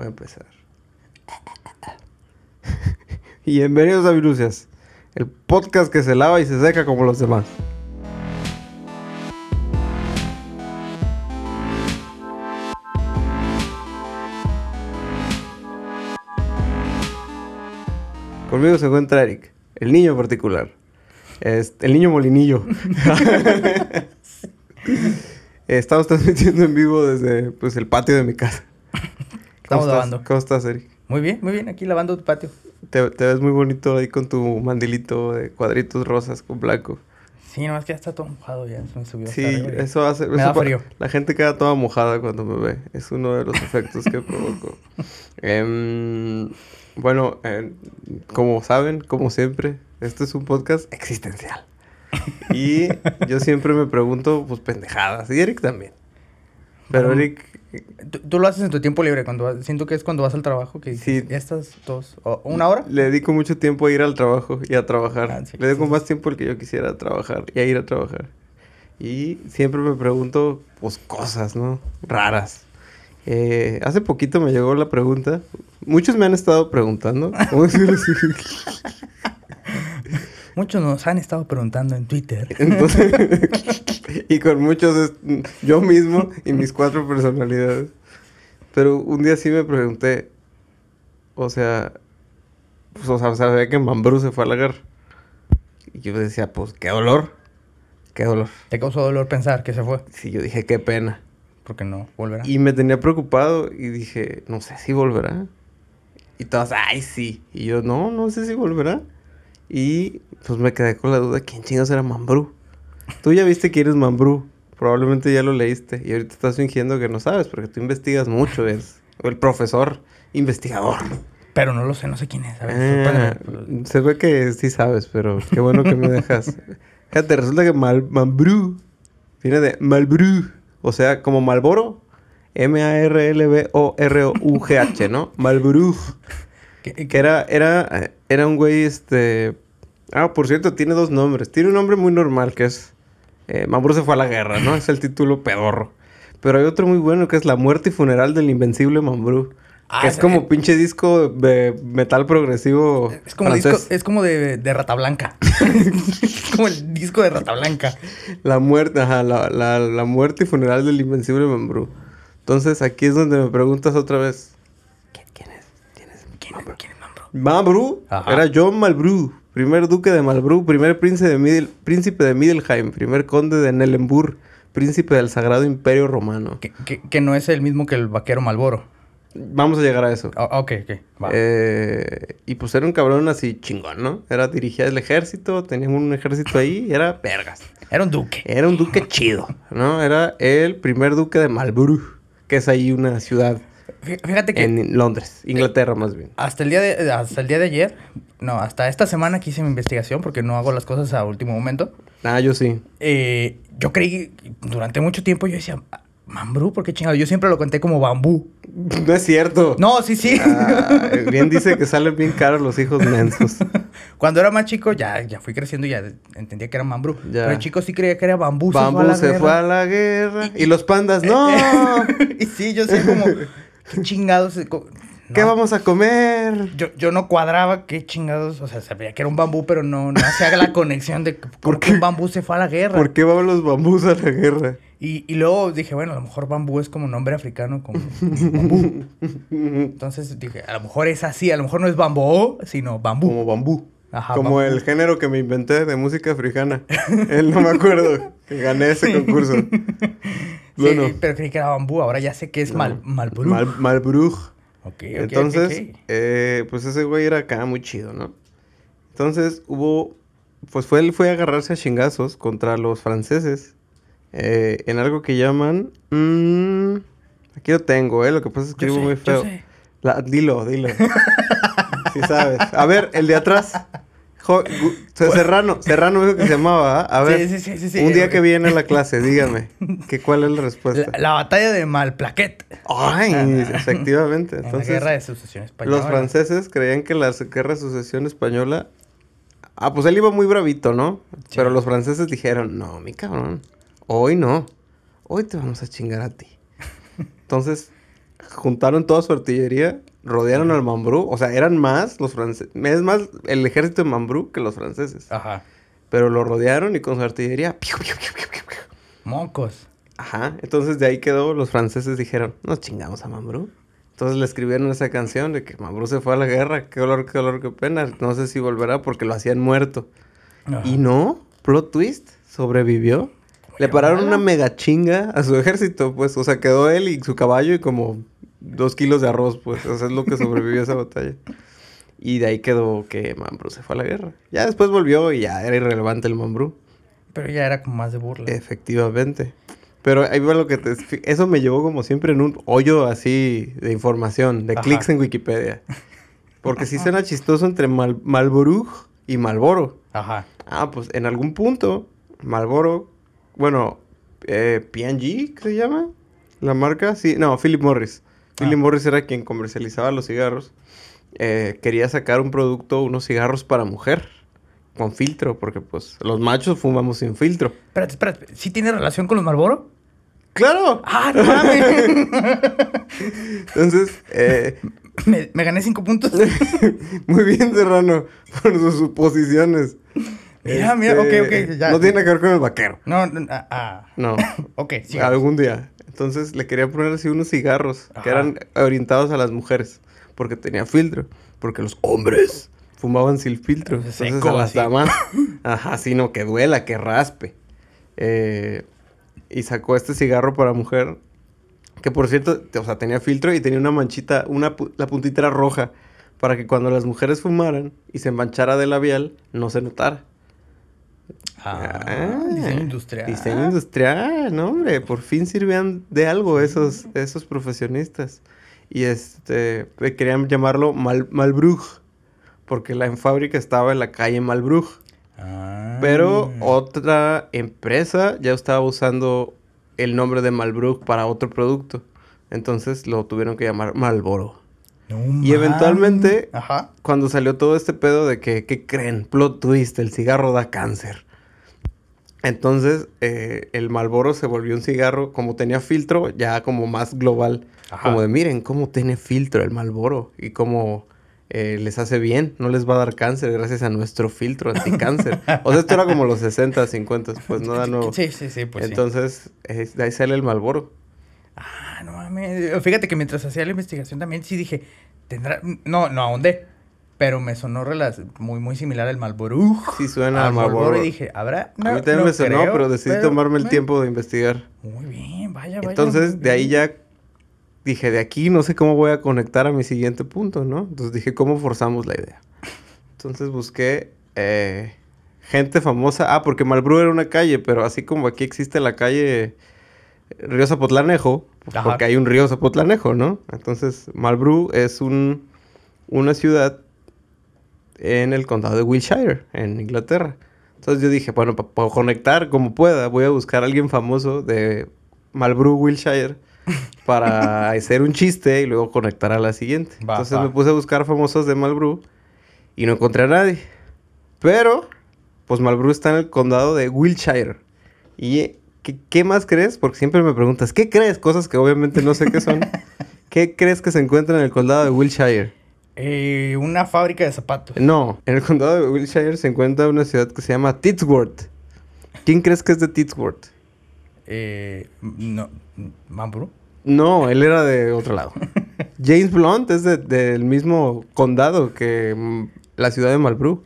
Voy a empezar. y bienvenidos a Virucias, el podcast que se lava y se seca como los demás. Conmigo se encuentra Eric, el niño particular. Es el niño molinillo. Estamos transmitiendo en vivo desde pues, el patio de mi casa. Estamos ¿Cómo lavando. ¿Cómo estás, Eric? Muy bien, muy bien. Aquí lavando tu patio. Te, te ves muy bonito ahí con tu mandilito de cuadritos rosas con blanco. Sí, nomás que ya está todo mojado ya. Se me subió. Sí, eso hace... Me eso da frío. La gente queda toda mojada cuando me ve. Es uno de los efectos que provoco. Em, bueno, eh, como saben, como siempre, este es un podcast existencial. Y yo siempre me pregunto, pues, pendejadas. Y Eric también. Pero Eric... ¿Tú, tú lo haces en tu tiempo libre. cuando vas- Siento que es cuando vas al trabajo que Sí. estás dos... o ¿Una hora? Le dedico mucho tiempo a ir al trabajo y a trabajar. Ah, sí. Le dedico más tiempo al que yo quisiera a trabajar y a ir a trabajar. Y siempre me pregunto, pues, cosas, ¿no? Raras. Eh, hace poquito me llegó la pregunta. Muchos me han estado preguntando. Muchos nos han estado preguntando en Twitter. Entonces, y con muchos es yo mismo y mis cuatro personalidades. Pero un día sí me pregunté, o sea, pues, o sea, sabía que Mambrú se fue a la guerra. Y yo decía, pues, qué dolor, qué dolor. Te causó dolor pensar que se fue. Sí, yo dije, qué pena. Porque no volverá. Y me tenía preocupado y dije, no sé si volverá. Y todas, ay, sí. Y yo, no, no sé si volverá. Y pues me quedé con la duda, ¿quién chingados era Mambrú? Tú ya viste que eres Mambrú. Probablemente ya lo leíste. Y ahorita estás fingiendo que no sabes, porque tú investigas mucho. Es el profesor investigador. Pero no lo sé, no sé quién es. Ah, sorpréndeme. se ve que sí sabes, pero qué bueno que me dejas. Fíjate, resulta que Mal Mambrú viene de Malbrú. O sea, como Malboro. M-A-R-L-B-O-R-U-G-H, ¿no? Malbrú. ¿Qué- Que era, era, era un güey, este... Ah, por cierto, tiene dos nombres. Tiene un nombre muy normal, que es... Eh, Mambrú se fue a la guerra, ¿no? Es el título pedorro. Pero hay otro muy bueno, que es La muerte y funeral del invencible Mambrú. Ah, que es ese- como pinche disco de metal progresivo Es como, francés. disco, es como de, de Rata Blanca. es como el disco de Rata Blanca. La muerte, ajá, la, la, la muerte y funeral del invencible Mambrú. Entonces, aquí es donde me preguntas otra vez. ¿Quién, era John Malbrú, primer duque de Malbrú, primer príncipe de, Midel- príncipe de Middleheim, primer conde de Nellenburg, príncipe del Sagrado Imperio Romano. Que, que- que no es el mismo que el vaquero Malboro. Vamos a llegar a eso. Ah, ok, ok. va. Eh, y pues era un cabrón así chingón, ¿no? Era dirigía el ejército, tenía un ejército ahí, y era vergas. Era un duque. Era un duque chido, ¿no? Era el primer duque de Marlborough, que es ahí una ciudad Fíjate que en Londres, Inglaterra más bien. hasta el día de hasta el día de ayer, no, hasta esta semana que hice mi investigación porque no hago las cosas a último momento. Ah, yo sí. eh, yo creí durante mucho tiempo yo decía, "Mambrú, ¿por qué chingado?" Yo siempre lo conté como bambú. No es cierto. No, sí, sí. Ah, bien dice que salen bien caros los hijos mensos. Cuando era más chico ya ya fui creciendo y ya entendía que era mambrú. Ya. Pero el chico sí creía que era bambú. Bambú se fue a la guerra. Y los pandas, no. y sí, yo sé como qué chingados ¿Qué vamos a comer? Yo, yo no cuadraba qué chingados, o sea, sabía que era un bambú, pero no, no hacía la conexión de por qué un bambú se fue a la guerra. ¿Por qué van los bambús a la guerra? Y, y luego dije, bueno, a lo mejor bambú es como nombre africano, como bambú. Entonces dije, a lo mejor es así, a lo mejor no es bambú, sino bambú. Como bambú. Ajá, Como bambú. el género que me inventé de música africana. Él no me acuerdo que gané ese concurso. Sí, pero creí que era bambú, ahora ya sé que es No. mal. Mal, Malbrug. Ok, ok, Entonces, eh, pues ese güey era acá muy chido, ¿no? Entonces hubo, pues fue, él fue a agarrarse a chingazos contra los franceses eh, en algo que llaman, mm, aquí lo tengo, ¿eh? Lo que pasa es que escribo muy feo. La- dilo, dilo. Si sabes. A ver, el de atrás. Serrano, Serrano dijo que se llamaba, ¿ah? A ver. Sí, sí, sí, sí, sí. Un día que viene a la clase, dígame. Que, ¿Cuál es la respuesta? La, la batalla de Malplaquet. Ay, efectivamente. en Entonces, la guerra de sucesión española. los franceses creían que la guerra de sucesión española. Ah, pues él iba muy bravito, ¿no? Pero los franceses dijeron: No, mi cabrón. Hoy no. Hoy te vamos a chingar a ti. Entonces, juntaron toda su artillería, rodearon al Mambrú. O sea, eran más los franceses. Es más el ejército de Mambrú que los franceses. Ajá. Pero lo rodearon y con su artillería. piu, piu, piu, piu, piu, piu. Mocos. Ajá. Entonces de ahí quedó. Los franceses dijeron: Nos chingamos a Mambrú. Entonces le escribieron esa canción de que Mambrú se fue a la guerra. Qué dolor, qué dolor, qué pena. No sé si volverá porque lo hacían muerto. Ajá. Y no, plot twist, sobrevivió. Le pararon una mega chinga a su ejército, pues. O sea, quedó él y su caballo y como dos kilos de arroz, pues. O sea, es lo que sobrevivió a esa batalla. Y de ahí quedó que Mambrú se fue a la guerra. Ya después volvió y ya era irrelevante el Mambrú. Pero ya era como más de burla. Efectivamente. Pero ahí va lo que te... Eso me llevó como siempre en un hoyo así de información, de Ajá. clics en Wikipedia. Porque sí suena chistoso entre Mal Malboro y Malboro. Ajá. Ah, pues en algún punto, Marlboro, bueno, eh, P&G, ¿qué se llama? La marca, sí, no, Philip Morris. Ah. Philip Morris era quien comercializaba los cigarros. Eh, quería sacar un producto, unos cigarros para mujer, con filtro, porque pues los machos fumamos sin filtro. Espérate, espérate. ¿Sí tiene relación con los Marlboro? ¡Claro! ¡Ah, no mames! Entonces, eh, me, me gané cinco puntos. muy bien, Serrano, por sus suposiciones. Mira, mira, ok, ok, ya. No tiene que ver con el vaquero. No, no, ah, ah. No. Ok, sí. Algún día. Entonces le quería poner así unos cigarros Ajá. que eran orientados a las mujeres. Porque tenía filtro. Porque los hombres fumaban sin filtro. Entonces Seco, a las así. damas. Ajá, sí, no, que duela, que raspe. Eh, y sacó este cigarro para mujer. Que por cierto, o sea, tenía filtro y tenía una manchita, una, la puntita era roja. Para que cuando las mujeres fumaran y se manchara de labial, no se notara. Ah, diseño industrial. Diseño industrial, no, hombre. Por fin sirvían de algo esos, esos profesionistas. Y este, querían llamarlo Mal, Malbrug. Porque la fábrica estaba en la calle Malbrug. Ah. Pero otra empresa ya estaba usando el nombre de Malbrug para otro producto. Entonces lo tuvieron que llamar Malboro. No Y eventualmente- Ajá. Cuando salió todo este pedo de que, ¿qué creen? Plot twist, el cigarro da cáncer. Entonces, eh, el Malboro se volvió un cigarro, como tenía filtro, ya como más global. Ajá. Como de, miren cómo tiene filtro el Malboro y cómo eh, les hace bien, no les va a dar cáncer gracias a nuestro filtro anticáncer. o sea, esto era como los 60, 50, pues nada nuevo. Sí, sí, sí, pues sí. Entonces, eh, de ahí sale el Malboro. Ah, no mames. Fíjate que mientras hacía la investigación también sí dije, tendrá... No, no ahondé. Pero me sonó muy, muy similar al Malboro. Sí suena al al Marlboro. Y dije, ¿habrá? a mí también me sonó, creo, pero decidí pero, tomarme el tiempo de investigar. Muy bien, vaya, vaya. Entonces, de ahí ya dije, de aquí no sé cómo voy a conectar a mi siguiente punto, ¿no? Entonces dije, ¿cómo forzamos la idea? Entonces busqué eh, gente famosa. Ah, porque Malbrú era una calle, pero así como aquí existe la calle Río Zapotlanejo, Ajá. porque hay un río Zapotlanejo, ¿no? Entonces, Malbrú es un, una ciudad en el condado de Wiltshire, en Inglaterra. Entonces yo dije, bueno, para conectar como pueda, voy a buscar a alguien famoso de Malbrú, Wiltshire, para hacer un chiste y luego conectar a la siguiente. Va, Entonces va. me puse a buscar famosos de Malbrú y no encontré a nadie. Pero, pues Malbrú está en el condado de Wiltshire. ¿Y qué, qué más crees? Porque siempre me preguntas, ¿qué crees? Cosas que obviamente no sé qué son. ¿Qué crees que se encuentra en el condado de Wiltshire? Eh, una fábrica de zapatos. No, en el condado de Wiltshire se encuentra una ciudad que se llama Titsworth. ¿Quién crees que es de Titsworth? Eh, no. No, él era de otro lado. James Blunt es de- del mismo condado que mm, la ciudad de Malbrú.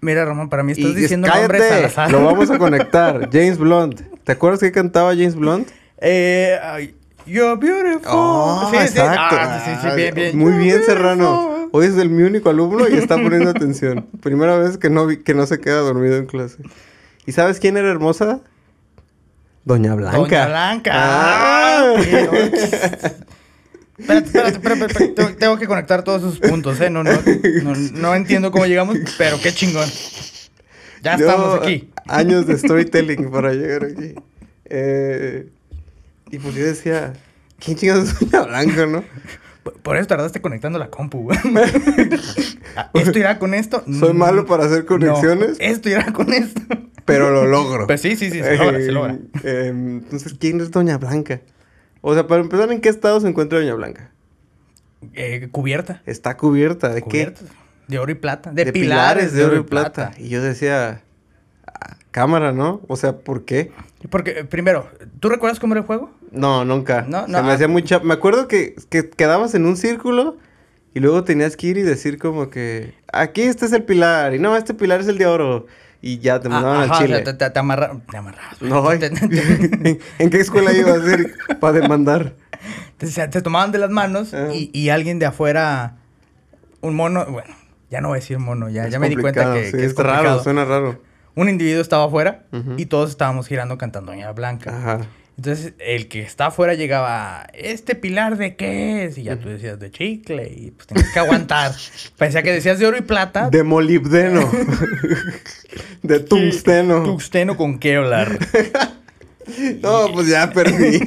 Mira, Ramón, para mí estás Y diciendo cállate, nombres al azar. lo vamos a conectar. James Blunt. ¿Te acuerdas que cantaba James Blunt? Eh, ay, you're beautiful. Oh, Sí, sí. exacto. Ah, sí, sí, bien, bien. Muy You're bien, beautiful. Serrano. Hoy es el mi único alumno y está poniendo atención. Primera vez que no, vi- que no se queda dormido en clase. ¿Y sabes quién era hermosa? Doña Blanca. Doña Blanca. Ah. Ah. Espérate, espérate, espérate, espérate. Tengo, tengo que conectar todos esos puntos, ¿eh? No, no, no, no entiendo cómo llegamos, pero qué chingón. Ya Yo, estamos aquí. Años de storytelling para llegar aquí. Eh, y pues yo decía, ¿quién chingados es Doña Blanca, no? Por- Por eso tardaste conectando la compu, güey. Ah, ¿Esto irá con esto? Soy Mm, malo para hacer conexiones, no, esto irá con esto. pero lo logro. Pues sí, sí, sí, se logra, se logra. Eh, entonces, ¿quién es Doña Blanca? O sea, para empezar, ¿en qué estado se encuentra Doña Blanca? Eh, cubierta. Está cubierta. ¿De Cubierta. De oro y plata. De, pilares, de oro y plata. Y yo decía, "Ah, cámara, ¿no? O sea, ¿por qué? Porque, primero, ¿tú recuerdas cómo era el juego? No, nunca. No, Se no, me ah. hacía muy cha- Me acuerdo que, que quedabas en un círculo y luego tenías que ir y decir como que aquí este es el pilar y no, este pilar es el de oro. Y ya te mandaban Ah, al ajá, o chile. sea, te, te, te amarra- te amarrabas. No, te, ¿En qué escuela ibas a ir para demandar? te- se- te tomaban de las manos Ajá. y, y alguien de afuera, un mono, bueno, ya no voy a decir mono, ya, Es ya me di cuenta que, sí, que es raro, suena raro. Un individuo estaba afuera y todos estábamos girando cantando Doña Blanca. Ajá. Entonces, el que está afuera llegaba, ¿este pilar de qué es? Y ya tú decías, de chicle. Y pues tenías que aguantar. Parecía que decías de oro y plata. De molibdeno. de tungsteno. Tungsteno con Kevlar. No, pues ya perdí.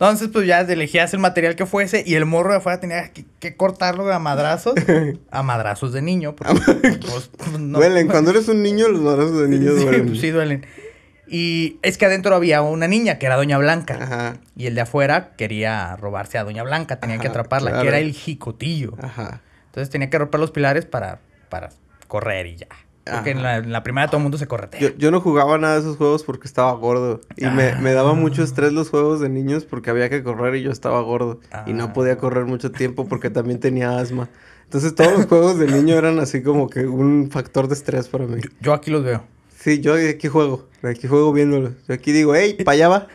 Entonces, pues ya elegías el material que fuese y el morro de afuera tenía que, que cortarlo a madrazos. A madrazos de niño. Porque, pues, no- Duelen. Cuando eres un niño, los madrazos de niños Sí, duelen. pues sí, duelen. Y es que adentro había una niña que era Doña Blanca. Ajá. Y el de afuera quería robarse a Doña Blanca, tenía que atraparla, claro. que era el jicotillo. Ajá. Entonces tenía que romper los pilares para, para correr y ya. Porque en la, en la primera todo el mundo se corretea. Yo, yo no jugaba nada de esos juegos porque estaba gordo. Y me, Ah. me daba mucho estrés los juegos de niños porque había que correr y yo estaba gordo. Y no Ah. podía correr mucho tiempo porque también tenía asma. Entonces todos los juegos de niño eran así como que un factor de estrés para mí. Yo aquí los veo. Sí, yo de aquí juego. De aquí juego viéndolos. Yo aquí digo, hey, para allá va.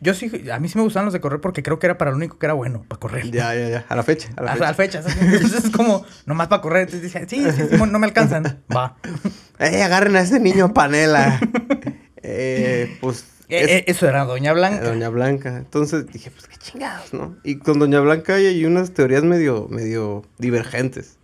Yo, sí, a mí sí me gustaban los de correr porque creo que era para lo único que era bueno, para correr. Ya, ya, ya. A la fecha. A la A, fecha. a fecha. ¿sabes? Entonces es como, nomás para correr. Entonces dicen, sí, sí, no me alcanzan. Va. ¡Ey, agarren a ese niño panela! eh, pues. Eh, es- eh, eso era Doña Blanca. Doña Blanca. Entonces dije, pues qué chingados, ¿no? Y con Doña Blanca hay, hay unas teorías medio, medio divergentes.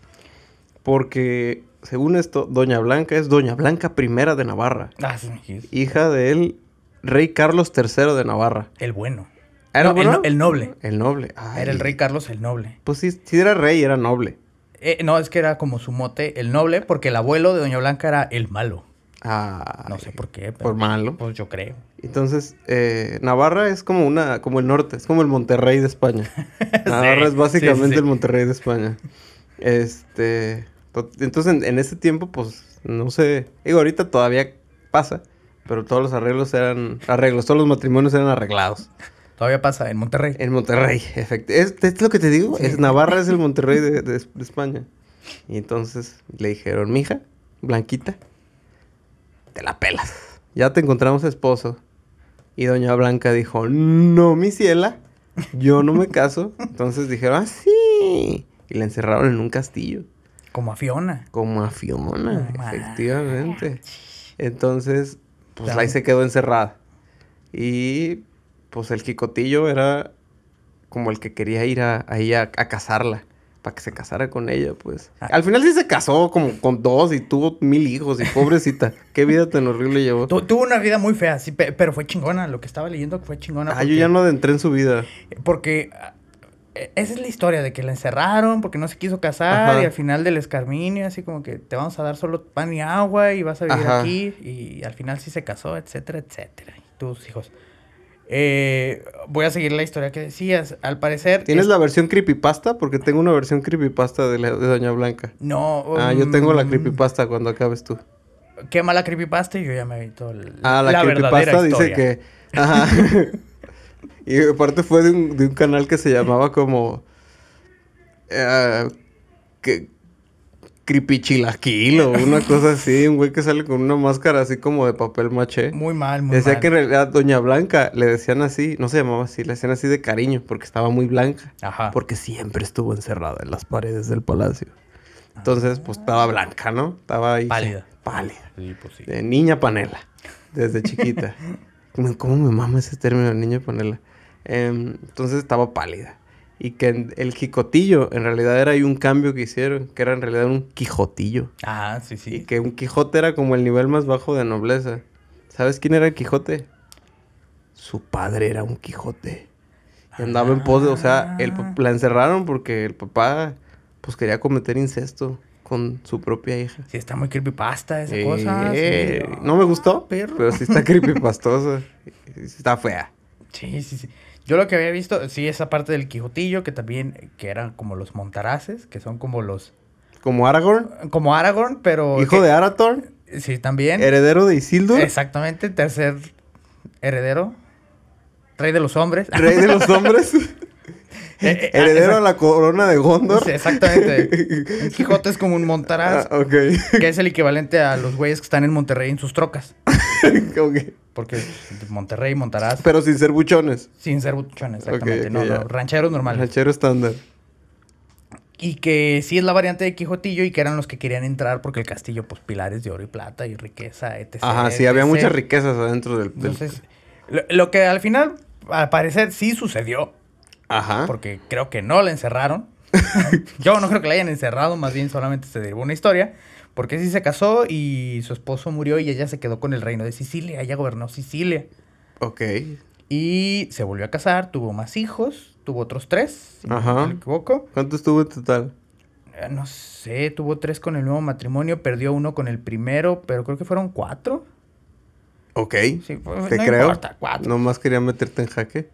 Porque, según esto, Doña Blanca es Doña Blanca I de Navarra. Ah, sí. Hija del rey Carlos III de Navarra. El bueno. ¿Era No, bueno? el, no- el noble. El noble. Ay. Era el rey Carlos el noble. Pues sí, sí era rey, era noble. Eh, no, es que era como su mote, el noble, porque el abuelo de Doña Blanca era el malo. Ah, No sé por qué, pero Por malo. pues yo creo. Entonces, eh, Navarra es como una, como el norte, es como el Monterrey de España. Navarra es básicamente sí, sí. el Monterrey de España. Este, to- entonces en, en ese tiempo, pues, no sé, digo, ahorita todavía pasa, pero todos los arreglos eran, arreglos, todos los matrimonios eran arreglados. Todavía pasa en Monterrey. En Monterrey, efectivamente. Es, es lo que te digo, Sí. es Navarra es el Monterrey de, de- de España. Y entonces le dijeron, mija, Blanquita, te la pelas. Ya te encontramos esposo. Y doña Blanca dijo, no, mi ciela, yo no me caso. Entonces dijeron, ah, sí. Y la encerraron en un castillo. Como a Fiona. Como a Fiona, efectivamente. Entonces, pues ahí se quedó encerrada. Y pues el Quicotillo era como el que quería ir a, ahí a, a casarla. Para que se casara con ella, pues. Ah. Al final sí se casó como con dos y tuvo mil hijos. Y pobrecita, qué vida tan horrible llevó. Tu- tuvo una vida muy fea, sí, pe- pero fue chingona. Lo que estaba leyendo fue chingona. Ah, yo ya no adentré en su vida. Porque esa es la historia de que la encerraron porque no se quiso casar Ajá. y al final del escarminio, así como que te vamos a dar solo pan y agua y vas a vivir Ajá. aquí. Y al final sí se casó, etcétera, etcétera. Y tus hijos. Eh, voy a seguir la historia que decías. Al parecer. ¿Tienes es- la versión creepypasta? Porque tengo una versión creepypasta de, la- de Doña Blanca. No. Ah, yo tengo la mm, creepypasta cuando acabes tú. Quema la creepypasta y yo ya me vi todo el, Ah, la, verdadera creepypasta dice historia. que. Ajá. y aparte fue de un, de un canal que se llamaba como. eh, que. Creepy Chilaquil o una cosa así. Un güey que sale con una máscara así como de papel maché. Muy mal, muy Decía mal. que en realidad Doña Blanca le decían así, no se llamaba así, le decían así de cariño porque estaba muy blanca. Ajá. Porque siempre estuvo encerrada en las paredes del palacio. Entonces, pues estaba blanca, ¿no? Estaba ahí. Pálida. Pálida. Sí, pues sí. De niña panela. Desde chiquita. ¿Cómo- ¿Cómo me mama ese término, niña panela? Em, entonces estaba pálida. Y que el jicotillo, en realidad era ahí un cambio que hicieron, que era en realidad un quijotillo. Ah, sí, Y sí. que un Quijote era como el nivel más bajo de nobleza. ¿Sabes quién era el Quijote? Su padre era un Quijote. Y andaba en pos de, o sea, el, pa- la encerraron porque el papá pues quería cometer incesto con su propia hija. Sí, está muy creepypasta esa Eh, cosa. eh, sí. no me gustó, perro. pero sí está creepypastosa. Está fea. Sí, sí, sí. Yo lo que había visto, sí, esa parte del Quijotillo, que también, que eran como los Montaraces, que son como los, Como Aragorn, como Aragorn, pero... hijo que- de Arathorn, Sí, también. heredero de Isildur, Exactamente, tercer heredero. Rey de los hombres. rey de los hombres, Eh, eh, heredero ah, a la corona de Gondor. Sí, exactamente. Un Quijote es como un Montaraz, Ah, ok. que es el equivalente a los güeyes que están en Monterrey en sus trocas. Ok. Porque Monterrey, Montaraz, Pero sin ser buchones. sin ser buchones, exactamente. No, no, rancheros normales. Ranchero estándar. Y que sí es la variante de Quijotillo y que eran los que querían entrar porque el castillo, pues pilares de oro y plata y riqueza, etc. Ajá, sí, había muchas riquezas adentro del... del- Entonces, lo, lo que al final, al parecer, sí sucedió. Ajá. Porque creo que no la encerraron. Yo no creo que la hayan encerrado, más bien solamente se derivó una historia. Porque sí se casó y su esposo murió y ella se quedó con el reino de Sicilia. Ella gobernó Sicilia. Ok. Y se volvió a casar, tuvo más hijos, tuvo otros tres, si Ajá. no me equivoco. ¿Cuánto estuvo en total? Eh, No sé, tuvo tres con el nuevo matrimonio, perdió uno con el primero, pero creo que fueron cuatro. Ok. Sí, pues, Te no creo. importa, cuatro. Nomás quería meterte en jaque.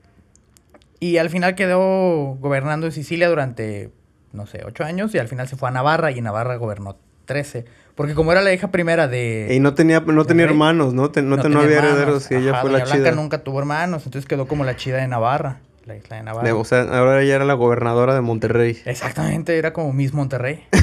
Y al final quedó gobernando en Sicilia durante, no sé, ocho años. Y al final se fue a Navarra y Navarra gobernó 13. Porque como era la hija primera de... Y no tenía, no tenía rey. hermanos, ¿no? Te- no, te- no había hermanos. herederos y ella fue Doña la Blanca chida. nunca tuvo hermanos, entonces quedó como la chida de Navarra. La isla de Navarra. De- o sea, ahora ella era la gobernadora de Monterrey. Exactamente, era como Miss Monterrey.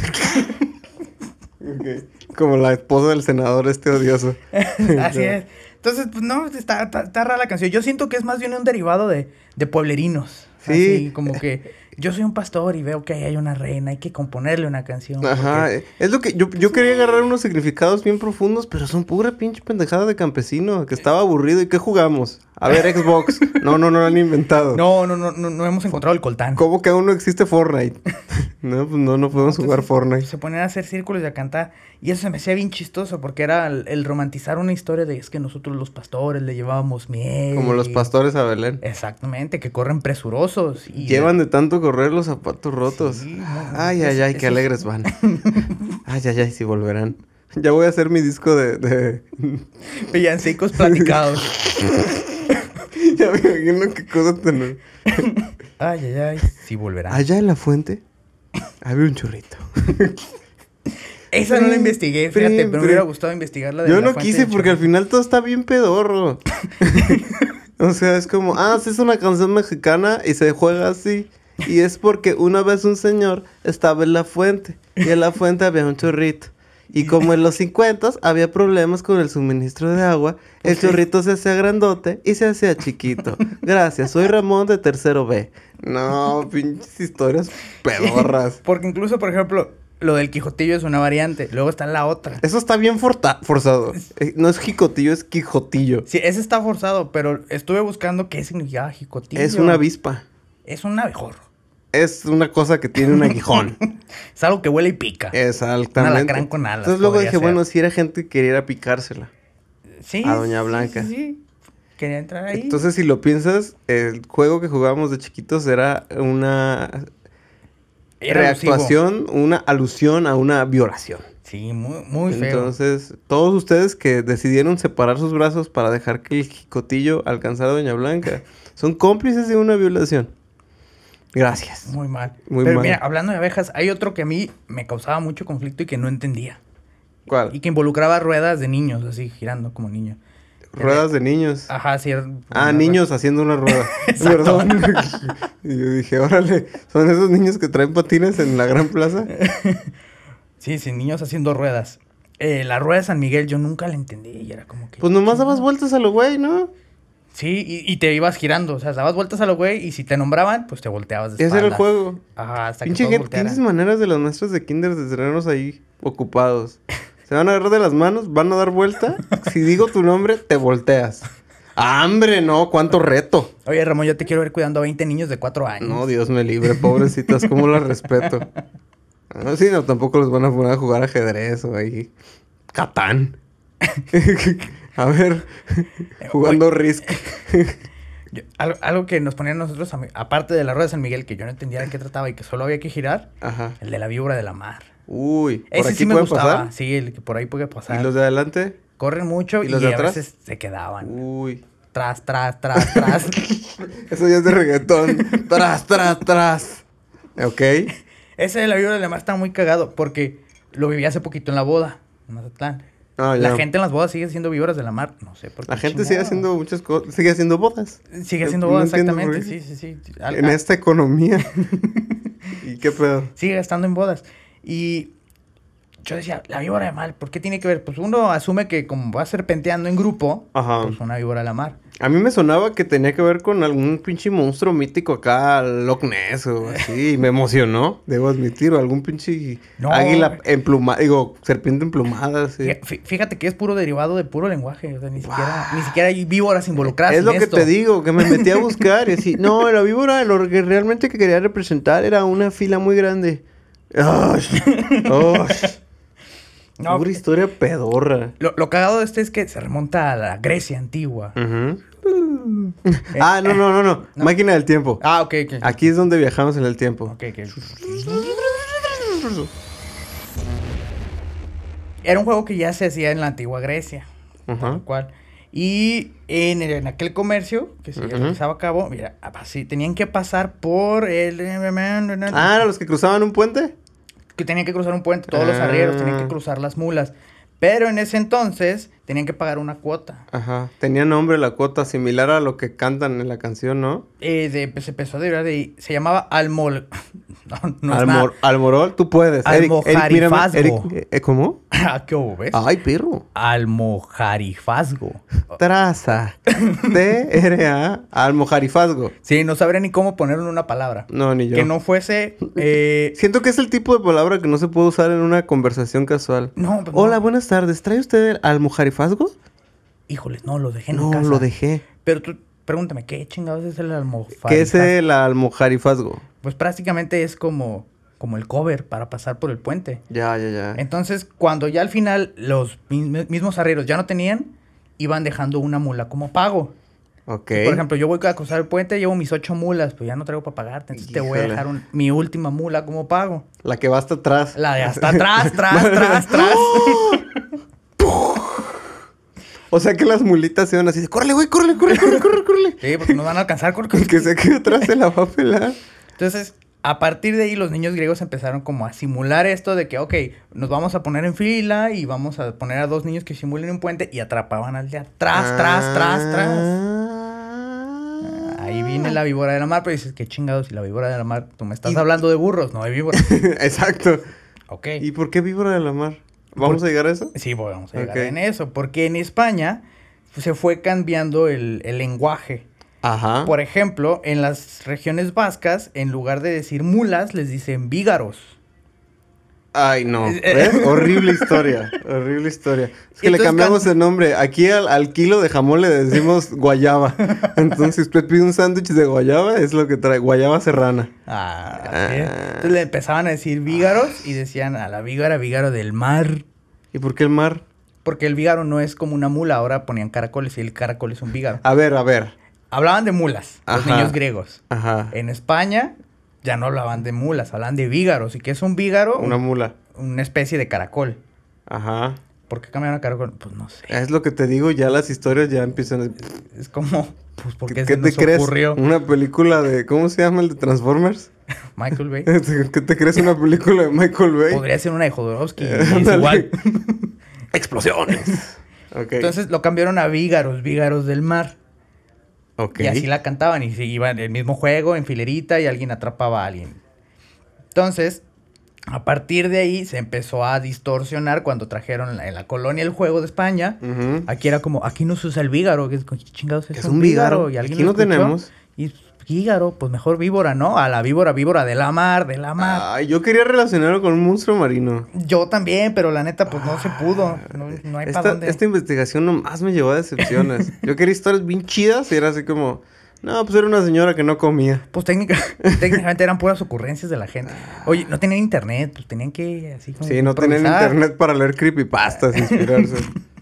Como la esposa del senador este odioso. Así es. Entonces, pues no, está, está, está rara la canción. Yo siento que es más bien un derivado de, de pueblerinos. Sí. Así como que yo soy un pastor y veo que ahí hay una reina, hay que componerle una canción. Ajá, porque- eh, es lo que yo, yo quería agarrar unos significados bien profundos, pero son pura pinche pendejada de campesino, que estaba aburrido. ¿Y qué jugamos? A ver, Xbox. No, no, no lo han inventado. No, no, no, no, no hemos encontrado el coltán. ¿Cómo que aún no existe Fortnite? no, pues no, no podemos jugar Fortnite. Se ponían a hacer círculos y a cantar. Y eso se me hacía bien chistoso porque era el, el romantizar una historia de es que nosotros los pastores le llevábamos miel. Como los pastores a Belén. Exactamente, que corren presurosos. Y Llevan de tanto correr los zapatos rotos. Sí, no, no, ay, ay, ay, qué alegres van. ay, ay, ay, si volverán. Ya voy a hacer mi disco de... de... Villancicos platicados. ya me imagino qué cosa tener. ay, ay, ay. Sí volverá. Allá en la fuente había un chorrito. Esa no la investigué, fíjate, pero me hubiera gustado investigarla de Yo la no quise porque al final todo está bien pedorro. o sea, es como, ah, sí es una canción mexicana y se juega así. Y es porque una vez un señor estaba en la fuente y en la fuente había un chorrito. Y como en los 50 había problemas con el suministro de agua, el chorrito se hacía grandote y se hacía chiquito. Gracias, soy Ramón de tercero B. No, pinches historias pedorras. Porque incluso, por ejemplo, lo del Quijotillo es una variante. Luego está la otra. Eso está bien forta- forzado. Eh, No es jicotillo, es quijotillo. Sí, ese está forzado, pero estuve buscando qué significaba Jicotillo. Es una avispa. Es un abejorro. Es una cosa que tiene un aguijón. Es algo que huele y pica. Exactamente. Un alacrán con alas, Entonces luego dije, ser. bueno, si era gente que quería ir a picársela. sí. a Doña Blanca. Sí, sí. Quería entrar ahí. Entonces, si lo piensas, el juego que jugábamos de chiquitos era una Era reactuación, una alusión a una violación. Sí, muy, muy feo. Entonces, todos ustedes que decidieron separar sus brazos para dejar que el jicotillo alcanzara a Doña Blanca, son cómplices de una violación. Gracias. Muy mal. Muy Pero mal. mira, hablando de abejas, hay otro que a mí me causaba mucho conflicto y que no entendía. ¿Cuál? Y que involucraba ruedas de niños, así, girando como niño. Ruedas de niños. Ajá, sí. era- Ah, niños haciendo una rueda. Perdón. y yo dije, órale, son esos niños que traen patines en la gran plaza. Sí, sí, niños haciendo ruedas. Eh, la rueda de San Miguel yo nunca la entendí y era como que... Pues nomás dabas vueltas a lo güey, ¿no? Sí, y, y te ibas girando, o sea, dabas vueltas a lo güey y si te nombraban, pues te volteabas de Ese era el espaldas. juego. Ajá, hasta que Pinche todos gente, voltearan. tienes maneras de las maestras de kinder de tenernos ahí ocupados. Se van a agarrar de las manos, van a dar vuelta. Si digo tu nombre, te volteas. ¡Ah, ¡Hombre, no! ¡Cuánto reto! Oye, Ramón, yo te quiero ver cuidando a 20 niños de 4 años. No, Dios me libre, pobrecitas, ¿cómo las respeto? Ah, sí, no, tampoco los van a poner a jugar ajedrez o ahí. Catán. a ver, jugando Risk. Yo- algo, algo que nos ponían nosotros, aparte de la rueda de San Miguel, que yo no entendía de qué trataba y que solo había que girar, Ajá. el de la víbora de la mar. Uy, ¿por Ese aquí sí me gustaba. pasar? Sí, el que por ahí puede pasar. ¿Y los de adelante? Corren mucho ¿Y y, los de a atrás? veces se quedaban. Uy. tras, tras, tras, tras. Eso ya es de reggaetón. tras, tras, tras. Ok. Ese de la víbora de la mar está muy cagado porque lo viví hace poquito en la boda, en Mazatlán. Ah, La gente en las bodas sigue siendo víboras de la mar. No sé por qué. La gente sigue haciendo muchas cosas. Sigue haciendo bodas. Sigue haciendo bodas, exactamente. Sí, sí, sí. Al- En esta economía. ¿Y qué pedo? Sigue estando en bodas. Y yo decía, la víbora de mar, ¿por qué tiene que ver? Pues uno asume que como va serpenteando en grupo, Ajá. pues una víbora de la mar. A mí me sonaba que tenía que ver con algún pinche monstruo mítico acá, Loch Ness o así. Y me emocionó, debo admitir. O algún pinche No. águila emplumada, digo, serpiente emplumada, sí. Fí- fí- Fíjate que es puro derivado de puro lenguaje. O sea, ni siquiera, ni siquiera hay víboras involucradas. Es en lo que te digo, que me metí a buscar y así. No, la víbora lo que realmente que quería representar era una fila muy grande. ¡Ay! ¡Ay! No, Pura historia pedorra. lo, lo cagado de este es que se remonta a la Grecia antigua. Ujú. Ah, no, no, no, no. Máquina del tiempo. Ah, ok, ok. Aquí es donde viajamos en el tiempo. Ok, ok. Era un juego que ya se hacía en la antigua Grecia. Ajá. Tal cual. Y en, el- en aquel comercio que se realizaba a cabo, mira, así tenían que pasar por el. Ah, ¿eran los que cruzaban un puente? que tenían que cruzar un puente, todos los Ah. arrieros tenían que cruzar las mulas. Pero en ese entonces tenían que pagar una cuota. Ajá. Tenía nombre la cuota similar a lo que cantan en la canción, ¿no? Eh, de, pues, se empezó a derivar de. Se llamaba Almol. No, no es Almor- Almorol, tú puedes. Eric, Eric. Almojarifazgo. Eric, eh, ¿Cómo? Ah, ¿Qué hubo, ves? Ay, perro. Almojarifazgo. Traza. T-R-A. Almojarifazgo. Sí, no sabría ni cómo ponerlo en una palabra. No, ni yo. Que no fuese. eh, Siento que es el tipo de palabra que no se puede usar en una conversación casual. no, pues, Hola, buenas tardes. ¿Trae usted el almojarifazgo? Híjoles, no, lo dejé en No, casa. lo dejé. Pero tú, pregúntame, ¿qué chingados es el almojarifazgo? ¿Qué es el almojarifazgo? Pues prácticamente es como, como el cover para pasar por el puente. Ya, ya, ya. Entonces, cuando ya al final los mism- mismos arrieros ya no tenían, iban dejando una mula como pago. Ok. Por ejemplo, yo voy a cruzar el puente, llevo mis ocho mulas, pues ya no traigo para pagarte. Entonces te voy a Híjole. dejar un- mi última mula como pago. La que va hasta atrás. La de hasta atrás, tras, tras, tras. O sea que las mulitas se van así de, córrele, güey, córrele, córrele, córrele, córrele, córrele. Sí, porque nos van a alcanzar. con- El que se quede atrás se la va a pelar. Entonces, a partir de ahí, los niños griegos empezaron como a simular esto de que, ok, nos vamos a poner en fila y vamos a poner a dos niños que simulen un puente y atrapaban al de atrás, tras, tras, tras. Ah. Ahí viene la víbora de la mar, pero dices, qué chingados, si la víbora de la mar, tú me estás Y- hablando de burros, no de víboras. Exacto. ok. ¿Y por qué víbora de la mar? ¿Vamos Por- a llegar a eso? Sí, pues, vamos a llegar Ok. en eso, porque en España se fue cambiando el, el lenguaje. Ajá. Por ejemplo, en las regiones vascas, en lugar de decir mulas, les dicen vígaros. Ay, no. Eh, ¿Ves? horrible historia. Horrible historia. Es que le cambiamos el nombre. Aquí al, al kilo de jamón le decimos guayaba. Entonces, usted pide un sándwich de guayaba, es lo que trae. Guayaba serrana. Ah, Ah. Entonces le empezaban a decir vígaros y decían a la vígara, vígaro del mar. ¿Y por qué el mar? Porque el vígaro no es como una mula, ahora ponían caracoles y el caracol es un vígaro. A ver, a ver. Hablaban de mulas, los niños griegos. Ajá. En España ya no hablaban de mulas, hablaban de vígaros. ¿Y qué es un vígaro? Una Un- mula. una especie de caracol. Ajá. ¿Por qué cambiaron a caracol? Pues no sé. Es lo que te digo, ya las historias ya empiezan a... Es como, pues porque ¿Qué, se te nos crees? ocurrió Una película de... ¿Cómo se llama el de Transformers? Michael Bay. ¿Qué te crees una película de Michael Bay? Podría ser una de Jodorowsky. es igual. Explosiones. Entonces lo cambiaron a vígaros, vígaros del mar. Y así la cantaban. Y se iban el mismo juego, en filerita, y alguien atrapaba a alguien. Entonces, a partir de ahí se empezó a distorsionar cuando trajeron en la, en la colonia el juego de España. Aquí era como, aquí no se usa el vígaro. ¿Qué ¿qué chingados es, Es un vígaro. Y alguien Aquí lo no escuchó, tenemos. Y vígaro, pues mejor víbora, ¿no? A la víbora, víbora de la mar, de la mar. Ay, yo quería relacionarlo con un monstruo marino. Yo también, pero la neta, pues no se pudo. No, no hay para Esta, dónde. esta investigación nomás me llevó a decepciones. yo quería historias bien chidas y era así como... No, pues era una señora que no comía. Pues técnica- técnicamente eran puras ocurrencias de la gente. Oye, no tenían internet, pues tenían que así como Sí, no tenían internet para leer creepypastas, inspirarse.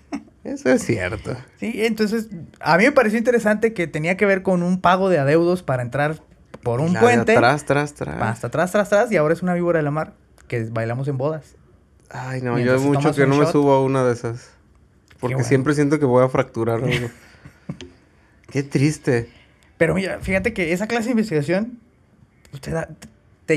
Eso es cierto. Sí, entonces a mí me pareció interesante que tenía que ver con un pago de adeudos para entrar por un La de puente. Atrás, tras, tras. Hasta atrás, tras, tras, y ahora es una víbora de la mar que bailamos en bodas. Ay, no, Mientras yo mucho tomas que no me subo a una de esas. Porque bueno. siempre siento que voy a fracturar algo. Qué triste. Pero mira, fíjate que esa clase de investigación usted da-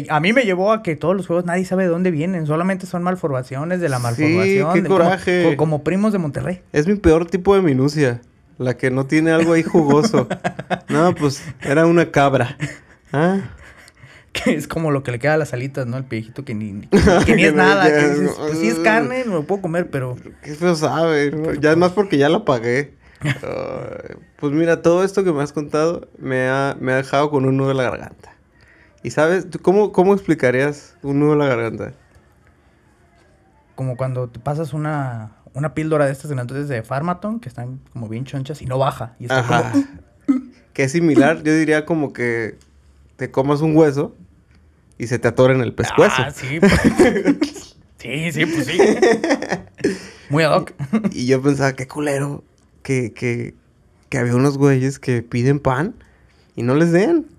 te- a mí me llevó a que todos los juegos nadie sabe de dónde vienen, solamente son malformaciones de la Sí, malformación. qué como- coraje. co- como primos de Monterrey. Es mi peor tipo de minucia. La que no tiene algo ahí jugoso. no, pues era una cabra. Ah, Que es como lo que le queda a las alitas, ¿no? El viejito que ni, que es nada. que dices, pues sí es carne, no lo puedo comer, pero... qué feo sabe. ¿no? Ya es más porque ya la pagué. Pues mira, todo esto que me has contado me ha, me ha dejado con un nudo en la garganta. ¿Y sabes? ¿Tú cómo, cómo explicarías un nudo en la garganta? Como cuando te pasas una, una píldora de estas entonces de Farmaton, que están como bien chonchas y no baja. Y está Ajá. como... Que es similar, yo diría como que te comas un hueso y se te atora en el pescuezo. Ah, sí. pues. sí, sí, pues sí. Muy ad hoc. Y yo pensaba, qué culero que, que, que había unos güeyes que piden pan y no les den.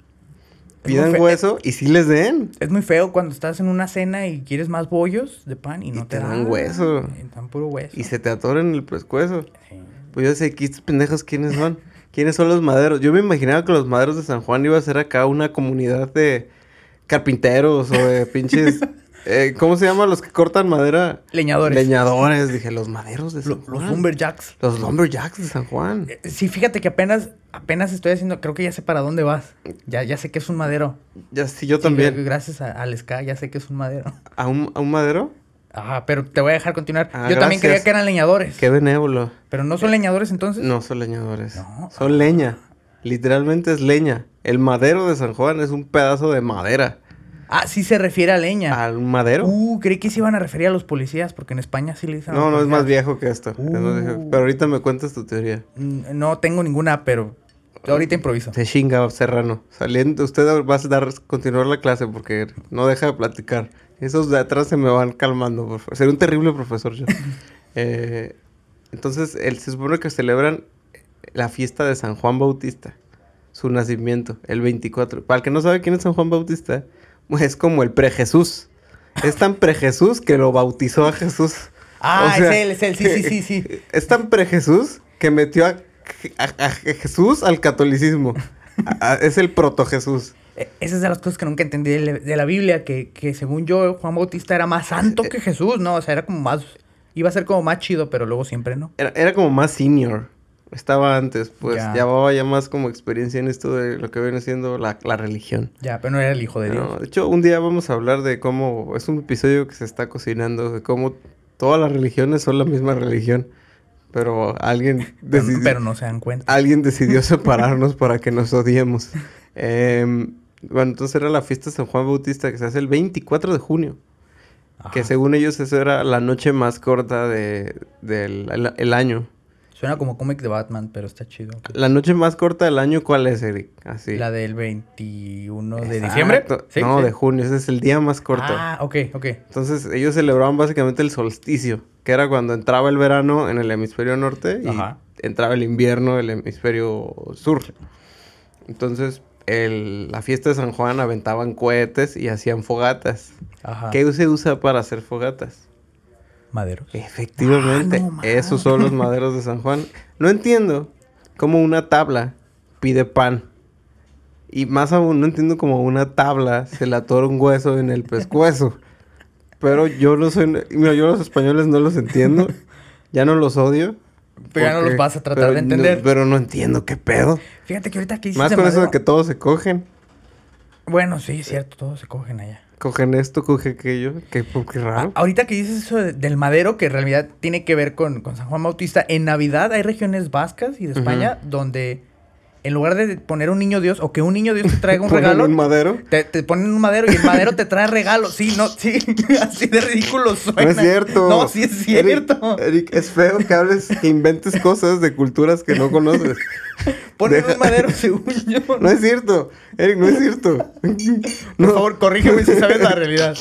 Pidan hueso y sí les den. Es muy feo cuando estás en una cena y quieres más bollos de pan y no Y te, te dan dan hueso. Puro hueso. Y se te atoran el pescuezo. Sí. Pues yo sé, aquí estos pendejos, ¿quiénes son? ¿Quiénes son los maderos? Yo me imaginaba que los maderos de San Juan iba a ser acá una comunidad de carpinteros o de pinches... eh, ¿Cómo se llama los que cortan madera? Leñadores. Leñadores. Dije, los maderos de San Juan. los lumberjacks. Los lumberjacks de San Juan. Eh, Sí, fíjate que apenas, apenas estoy haciendo, creo que ya sé para dónde vas. Ya, ya sé que es un madero. Ya, sí, yo Sí, también. gracias a- al ska, ya sé que es un madero. ¿A un, a un madero? Ajá, pero te voy a dejar continuar. Ah, Yo también creía que eran leñadores. Qué benévolo. Pero no son leñadores entonces. No son leñadores. No. Son leña. Literalmente es leña. El madero de San Juan es un pedazo de madera. Ah, sí se refiere a leña. ¿A un madero? Uh, creí que se iban a referir a los policías, porque en España sí le dicen a no, no es más viejo que esto. Es más viejo. Uh. Pero ahorita me cuentas tu teoría. Mm, No tengo ninguna, pero ahorita improviso. Se chinga, Serrano. Saliendo, usted va a dar, continuar la clase porque no deja de platicar. Esos de atrás se me van calmando, por favor. Sería un terrible profesor yo. Eh, entonces, el, se supone que celebran la fiesta de San Juan Bautista. Su nacimiento, el 24. Para el que no sabe quién es San Juan Bautista, es como el pre-Jesús. Es tan pre-Jesús que lo bautizó a Jesús. Ah, O sea, es él, es él, sí, sí, sí, sí. Es tan pre-Jesús que metió a, a- a Jesús al catolicismo. A- es el proto-Jesús. Eh, Esa es de las cosas que nunca entendí de la, de la Biblia, que, que según yo, Juan Bautista era más santo que Jesús, ¿no? O sea, era como más... Iba a ser como más chido, pero luego siempre no. Era, era como más senior. Estaba antes, pues Ya. llevaba ya más como experiencia en esto de lo que viene siendo la, la religión. Ya, pero no era el hijo de Dios. No, de hecho, un día vamos a hablar de cómo es un episodio que se está cocinando, de cómo todas las religiones son la misma religión, pero alguien decidió, pero no se dan cuenta. alguien decidió separarnos para que nos odiemos. Em, bueno, entonces era la fiesta de San Juan Bautista que se hace el 24 de junio, que según ellos eso era la noche más corta de, del el- el año. Suena como cómic de Batman, pero está chido. La noche más corta del año, ¿cuál es, Eric? Así. La del 21 de diciembre. ¿Sí? no, sí. de junio, ese es el día más corto. Ah, ok, ok. Entonces, ellos celebraban básicamente el solsticio, que era cuando entraba el verano en el hemisferio norte y Ajá. entraba el invierno en el hemisferio sur. Entonces, el- la fiesta de San Juan aventaban cohetes y hacían fogatas. Ajá. ¿Qué se usa para hacer fogatas? Maderos. Efectivamente, Ah, no esos son los maderos de San Juan. No entiendo cómo una tabla pide pan. Y más aún, no entiendo cómo una tabla se le atora un hueso en el pescuezo. Pero yo no soy... Mira, yo los españoles no los entiendo. Ya no los odio. Pero ya no los vas a tratar de entender. no- pero no entiendo qué pedo. Fíjate que ahorita que Más con eso de que todos se cogen. Bueno, sí, es cierto, todos se cogen allá. Cogen esto, cogen aquello. Qué, qué raro. A- ahorita que dices eso de- del madero, que en realidad tiene que ver con, con San Juan Bautista, en Navidad hay regiones vascas y de España donde en lugar de poner un niño Dios o que un niño Dios te traiga un Ponen regalo, un madero. te, te ponen un madero y el madero te trae regalos. Sí, no, sí, así de ridículo suena. No es cierto. No, sí es cierto. Eric, Eric, es feo que hables, que inventes cosas de culturas que no conoces. Ponen Deja- un madero según yo. No es cierto. Eric, no es cierto. Por favor, corrígeme si sabes la realidad.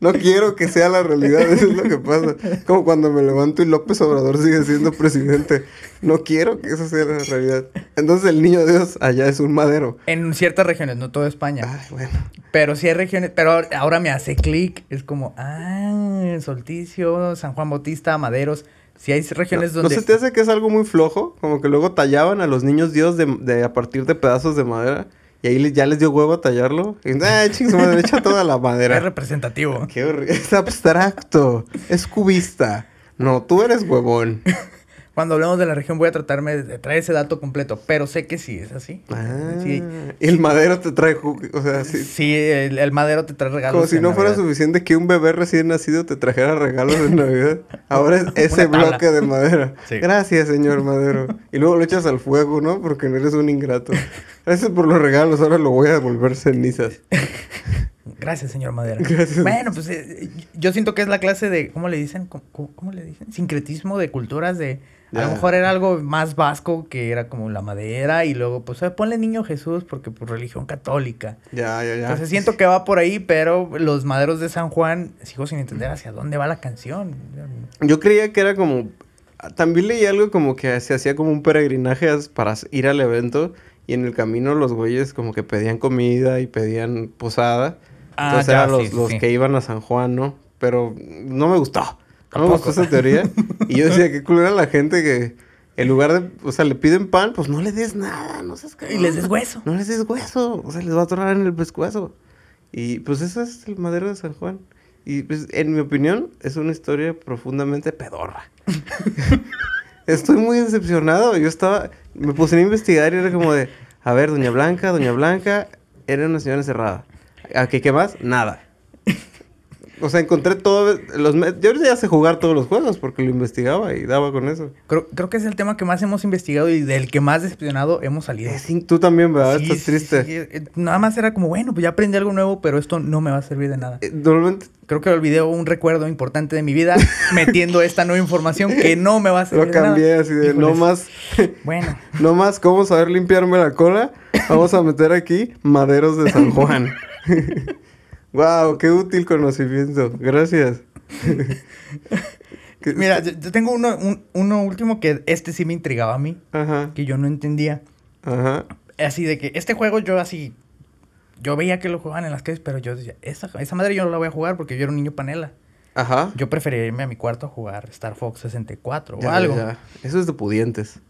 No quiero que sea la realidad, eso es lo que pasa. Como cuando me levanto y López Obrador sigue siendo presidente. No quiero que eso sea la realidad. Entonces el niño Dios allá es un madero. En ciertas regiones, no toda España. Ay, bueno. Pero sí hay regiones, pero ahora- me hace clic. Es como, ah, Solticio, San Juan Bautista, Maderos. Si hay regiones ¿No, donde... ¿No se te hace que es algo muy flojo? Como que luego tallaban a los niños dios de, de a partir de pedazos de madera. Y ahí les- ya les dio huevo a tallarlo. Y, ¡ay, ching, su madre! Echa toda la Es madera. representativo. Qué horrible. Es abstracto. Es cubista. No, tú eres huevón. Cuando hablemos de la región voy a tratarme de traer ese dato completo, pero sé que sí es así. Ah, Sí. el madero te trae... O sea, sí. Sí, el, el madero te trae regalos. Como si en no fuera Navidad. suficiente que un bebé recién nacido te trajera regalos de Navidad. Ahora es ese bloque de madera. Sí. Gracias, señor Madero. Y luego lo echas al fuego, ¿no? Porque no eres un ingrato. Gracias por los regalos. Ahora lo voy a devolver cenizas. Gracias, señor Madera. Gracias. Bueno, pues eh, yo siento que es la clase de, ¿cómo le dicen? ¿Cómo, cómo- le dicen? Sincretismo de culturas de... A lo mejor era algo más vasco que era como la madera y luego pues eh, ponle niño Jesús porque pues religión católica. Ya, ya, ya. Entonces siento que va por ahí, pero los maderos de San Juan sigo sin entender hacia dónde va la canción. Yo creía que era como... También leí algo como que se hacía como un peregrinaje para ir al evento. Y en el camino los güeyes como que pedían comida y pedían posada. Ah, Entonces ya, eran los, sí, los sí. que iban a San Juan, ¿no? Pero no me gustó. No me gustó esa teoría. Y yo decía, qué culera la gente que en lugar de... O sea, le piden pan, pues no le des nada, no seas Y les des hueso. No les des hueso. O sea, les va a atorar en el pescuezo. Y pues ese es el madero de San Juan. Y pues, en mi opinión, es una historia profundamente pedorra. Estoy muy decepcionado. Yo estaba... Me puse a investigar y era como de... A ver, Doña Blanca, Doña Blanca... Era una señora encerrada. ¿A qué, qué más? Nada. O sea, encontré todo... Los, yo ya sé jugar todos los juegos porque lo investigaba y daba con eso. Creo, creo que es el tema que más hemos investigado y del que más decepcionado hemos salido. Es in- tú también, ¿verdad? Sí, Estás sí, triste. sí, eh, Nada más era como, bueno, pues ya aprendí algo nuevo, pero esto no me va a servir de nada. Eh, Normalmente Creo que olvidé un recuerdo importante de mi vida metiendo esta nueva información que no me va a servir lo de nada. cambié así de... No Híjoles. más... Bueno, No más cómo saber limpiarme la cola. Vamos a meter aquí maderos de San Juan. wow, qué útil conocimiento. Gracias. Mira, yo tengo uno, un- uno último que este sí me intrigaba a mí, Ajá, que yo no entendía. ajá. Así de que este juego yo así, yo veía que lo jugaban en las calles, pero yo decía, esa, esa madre yo no la voy a jugar porque yo era un niño panela. Ajá. Yo preferiría irme a mi cuarto a jugar Star Fox 64 o Ya, algo. ya. Eso es de pudientes.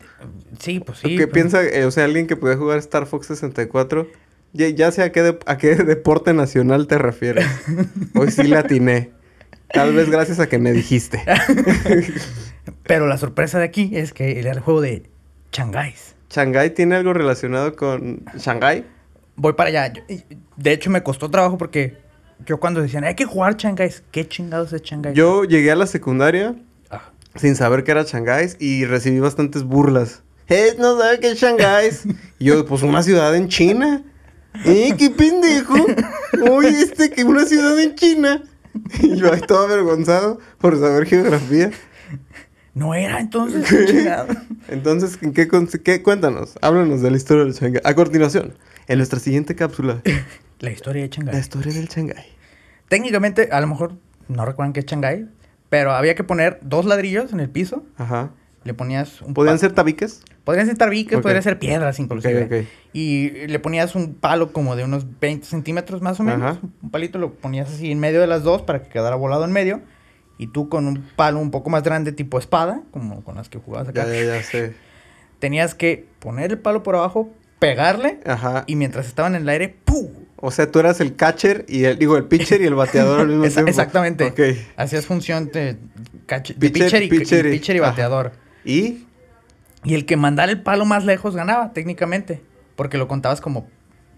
Sí, pues sí. ¿Qué pues- piensa, eh, o sea, alguien que puede jugar Star Fox 64? Ya, ya sé a qué, de- a qué deporte nacional te refieres. Hoy sí la atiné. Tal vez gracias a que me dijiste. Pero la sorpresa de aquí es que era el juego de Shanghais. ¿Shanghái tiene algo relacionado con Shanghái? Voy para allá. De hecho, me costó trabajo porque yo cuando decían, hay que jugar Shanghais, ¿qué chingados es Shanghais? Yo llegué a la secundaria Ah, sin saber que era Shanghái y recibí bastantes burlas. ¡Eh, no sabe qué es Shanghái! Y yo, pues una ciudad en China. ¡Eh, qué pendejo! Oye, este que una ciudad en China. Y yo ahí todo avergonzado por saber geografía. no era entonces. Entonces, ¿en qué, qué- Cuéntanos, háblanos de la historia del Shanghái. A continuación, en nuestra siguiente cápsula, La historia de la Shanghai. historia del Shanghái. Técnicamente, a lo mejor no recuerdan qué es Shanghai, pero había que poner dos ladrillos en el piso. Ajá. Le ponías un ¿Podían pa- ser tabiques? Podrían ser tabiques, Ok. podrían ser piedras inclusive. Ok, ok. Y le ponías un palo como de unos 20 centímetros más o menos. Ajá. Un palito lo ponías así en medio de las dos para que quedara volado en medio. Y tú con un palo un poco más grande tipo espada, como con las que jugabas acá, Ya, ya, ya sé. tenías que poner el palo por abajo, pegarle Ajá. y mientras estaban en el aire, ¡pum! O sea, tú eras el catcher y el, digo, el pitcher y el bateador al mismo tiempo. exactamente. Ok. Hacías función de, Pitcher, y, pitcher y y- pitcher y ajá. ¿Y? Y el que mandara el palo más lejos ganaba, técnicamente. Porque lo contabas como,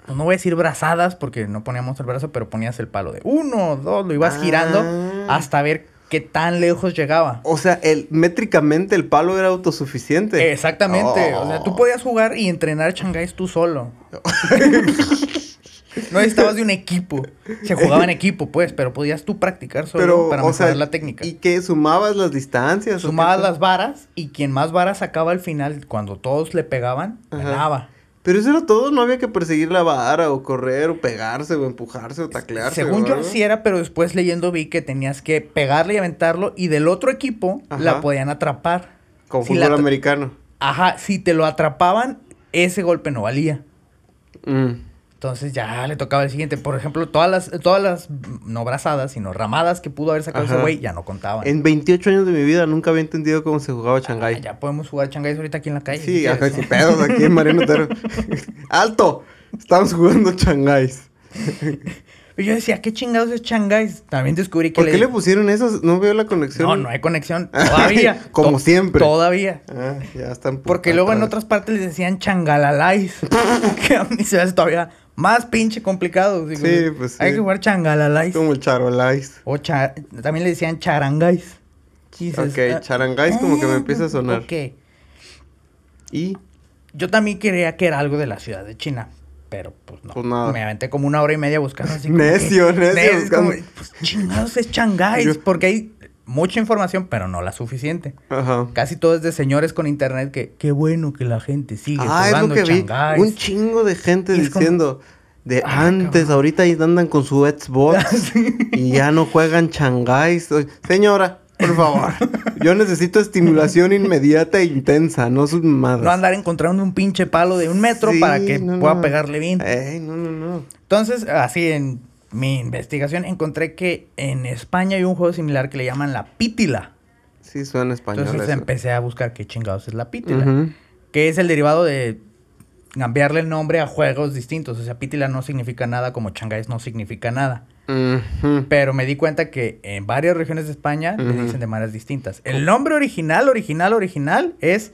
pues no voy a decir brazadas, porque no poníamos el brazo, pero ponías el palo de uno, dos, lo ibas girando Ah. hasta ver qué tan lejos llegaba. O sea, el, métricamente el palo era autosuficiente. Exactamente. Oh. O sea, tú podías jugar y entrenar Shanghái tú solo. no necesitabas de un equipo. Se jugaba en equipo, pues, pero podías tú practicar solo Pero, para o mejorar sea, la técnica. ¿y qué? ¿Sumabas las distancias? Sumabas las varas y quien más varas sacaba al final, cuando todos le pegaban, Ajá. ganaba. Pero eso era todo, no había que perseguir la vara o correr o pegarse o empujarse o taclearse. Según yo era, pero después leyendo vi que tenías que pegarle y aventarlo y del otro equipo Ajá. la podían atrapar. Con Si fútbol americano. Ajá, si te lo atrapaban, ese golpe no valía. Mm. Entonces ya le tocaba el siguiente. Por ejemplo, todas las, todas las, no brazadas, sino ramadas que pudo haber sacado ese güey, ya no contaban. En 28 años de mi vida nunca había entendido cómo se jugaba Ah, Shanghai. ya podemos jugar changáis ahorita aquí en la calle. sí, ¿no? sin pedos aquí en Mariano. ¡Alto! Estamos jugando Shanghai. Y yo decía, ¿qué chingados es changáis? También descubrí que ¿Por qué le pusieron eso? No veo la conexión. No, no hay conexión. Todavía. Como To- siempre. Todavía. Ah, ya están. Porque luego en otras partes les decían changalalais. que a mí se me hace todavía más pinche complicado. Digo, Sí, pues Hay sí. que jugar changalalais. Como el charolais. O cha- también le decían charangáis. Dices, Ok, ah, charangáis como que me empieza a sonar. Ok. Y Yo también creía que era algo de la ciudad de China. Pero pues no. Pues nada. Me aventé como una hora y media buscando así. como Necio, que- necio, como, buscando. pues chingados es changáis. Yo- Porque hay mucha información, pero no la suficiente. Ajá. Casi todo es de señores con internet que qué bueno que la gente sigue Ah, es lo jugando que vi. Un chingo de gente como- diciendo. De Ah, antes, cabrón. ahorita andan con su Xbox y ya no juegan changáis. Señora, por favor. yo necesito estimulación inmediata e intensa, no sus mamadas. No andar encontrando un pinche palo de un metro Sí, para que no, pueda no. pegarle bien. Ey, no, no, no. Entonces, así en mi investigación encontré que en España hay un juego similar que le llaman la pítila. Sí, suena español. Entonces eso. empecé a buscar qué chingados es la pítila. Que es el derivado de cambiarle el nombre a juegos distintos. O sea, pítila no significa nada como changáis no significa nada. Pero me di cuenta que en varias regiones de España le dicen de maneras distintas. El nombre original, original, original es...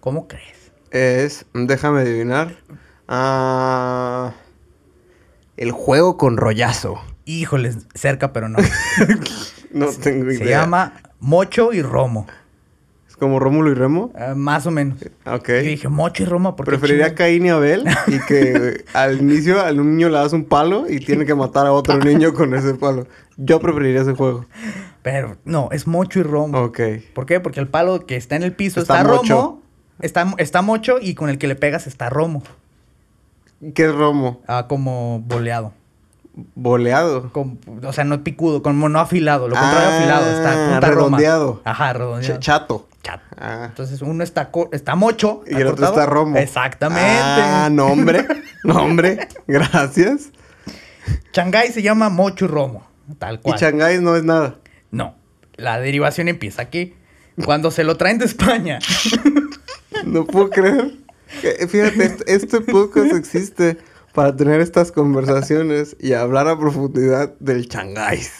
¿Cómo crees? Es, déjame adivinar. Ah, el juego con rollazo. Híjoles, cerca pero no. No tengo idea. Se llama Mocho y Romo. Es como Rómulo y Remo. Ah, más o menos. Ok. Yo dije, Mocho y Romo, porque Preferiría Caín y Abel y que al inicio a un niño le das un palo y tiene que matar a otro niño con ese palo. Yo preferiría ese juego. Pero no, es Mocho y Romo. Ok. ¿Por qué? Porque el palo que está en el piso Está está, mocho. Romo, está, está Mocho y con el que le pegas está Romo. ¿Qué es Romo? Ah, como boleado. Boleado. Como- o sea, no picudo, como no afilado. Lo contrario Ah, afilado. Está roma. redondeado. Ajá, Ch- redondeado. chato. Chato. Ah. Entonces uno está, está mocho. Y el otro está Romo. Exactamente. Ah, nombre. Nombre. Gracias. Shanghái se llama mocho y romo. Tal Y cual. Shanghái no es nada. no. La derivación empieza aquí. Cuando se lo traen de España. No puedo creer. Fíjate, este, podcast existe para tener estas conversaciones y hablar a profundidad del changáis.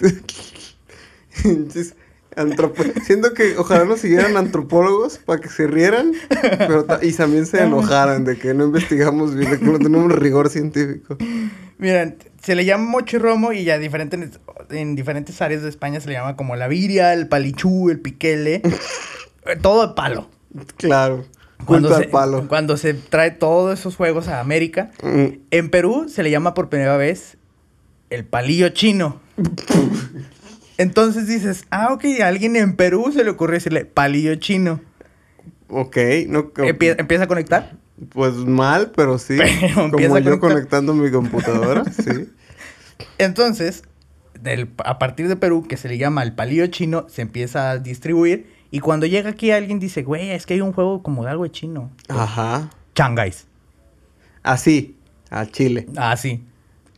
Antropo- Siento que ojalá nos siguieran antropólogos para que se rieran pero ta- y también se enojaran de que no investigamos bien, de que no tenemos rigor científico. Miren, se le llama mocho y romo y ya diferentes, en diferentes áreas de España se le llama como la viria, el palichú, el piquele. eh, todo de palo. Claro. Cuando se, palo. cuando se trae todos esos juegos a América. Mm, En Perú se le llama por primera vez el palillo chino. Entonces dices, ah, ok, a alguien en Perú se le ocurrió decirle palillo chino. Ok, no, Empie- empieza a conectar. pues mal, pero sí. Pero Como yo conectando mi computadora, sí. Entonces, del- a partir de Perú, que se le llama el palillo chino, se empieza a distribuir. Y cuando llega aquí alguien dice, güey, es que hay un juego como de algo de chino. Ajá. Changáis. Así, a Chile. Ah, sí.